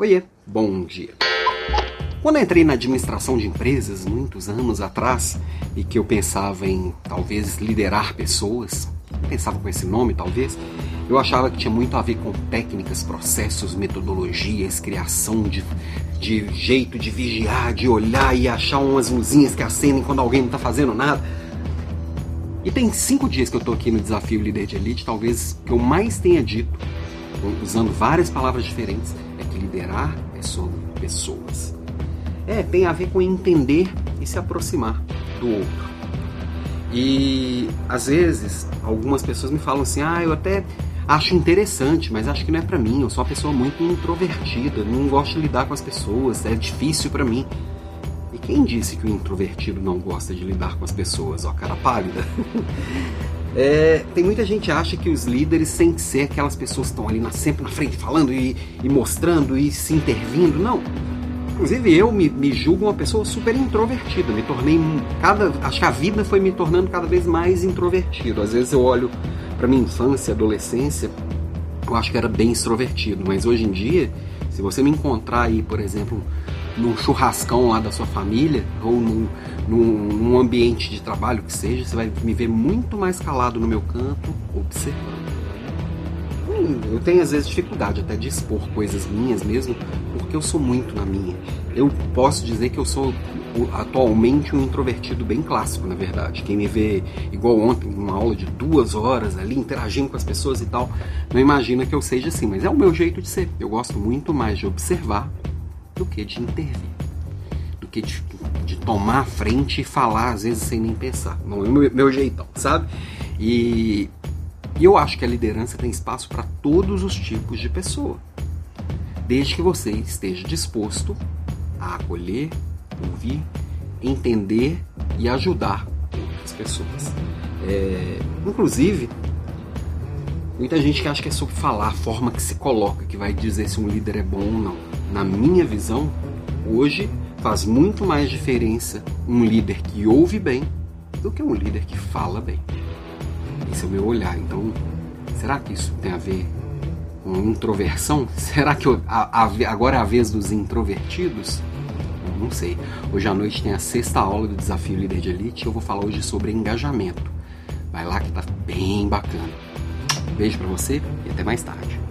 Oiê, bom dia. Quando eu entrei na administração de empresas, muitos anos atrás, e que eu pensava em talvez liderar pessoas, pensava com esse nome talvez, eu achava que tinha muito a ver com técnicas, processos, metodologias, criação de, de jeito de vigiar, de olhar e achar umas luzinhas que acendem quando alguém não está fazendo nada. E tem cinco dias que eu estou aqui no desafio Líder de Elite, talvez que eu mais tenha dito, usando várias palavras diferentes, que liderar é sobre pessoas. É, tem a ver com entender e se aproximar do outro. E às vezes algumas pessoas me falam assim: "Ah, eu até acho interessante, mas acho que não é para mim. Eu sou uma pessoa muito introvertida, não gosto de lidar com as pessoas, é difícil para mim." E quem disse que o introvertido não gosta de lidar com as pessoas? Ó, cara pálida. É, tem muita gente que acha que os líderes têm que ser aquelas pessoas que estão ali na, sempre na frente falando e, e, mostrando e se intervindo. Não. Inclusive eu me, me, julgo uma pessoa super introvertida. Me tornei cada, acho que a vida foi me tornando cada vez mais introvertido. Às vezes eu olho para minha infância, adolescência, eu acho que era bem extrovertido, mas hoje em dia, se você me encontrar aí, por exemplo, num churrascão lá da sua família ou num, num, num, ambiente de trabalho que seja, você vai me ver muito mais calado no meu canto, observando. Hum, eu tenho às vezes dificuldade até de expor coisas minhas mesmo, porque eu sou muito na minha. Eu posso dizer que eu sou atualmente um introvertido bem clássico, na verdade. Quem me vê igual ontem, uma aula de duas horas ali, interagindo com as pessoas e tal, não imagina que eu seja assim, mas é o meu jeito de ser. Eu gosto muito mais de observar que de intervir, do que de, de tomar a frente e falar, às vezes sem nem pensar. Não é o meu, jeitão, sabe? E, e eu acho que a liderança tem espaço para todos os tipos de pessoa, desde que você esteja disposto a acolher, ouvir, entender e ajudar outras pessoas. É, inclusive, muita gente que acha que é sobre falar, a forma que se coloca, que vai dizer se um líder é bom ou não na minha visão, hoje faz muito mais diferença um líder que ouve bem do que um líder que fala bem. Esse é o meu olhar. Então, será que isso tem a ver com introversão? Será que eu, a, a, agora é a vez dos introvertidos? Eu não sei. Hoje à noite tem a sexta aula do Desafio Líder de Elite e eu vou falar hoje sobre engajamento. Vai lá que tá bem bacana. Beijo para você e até mais tarde.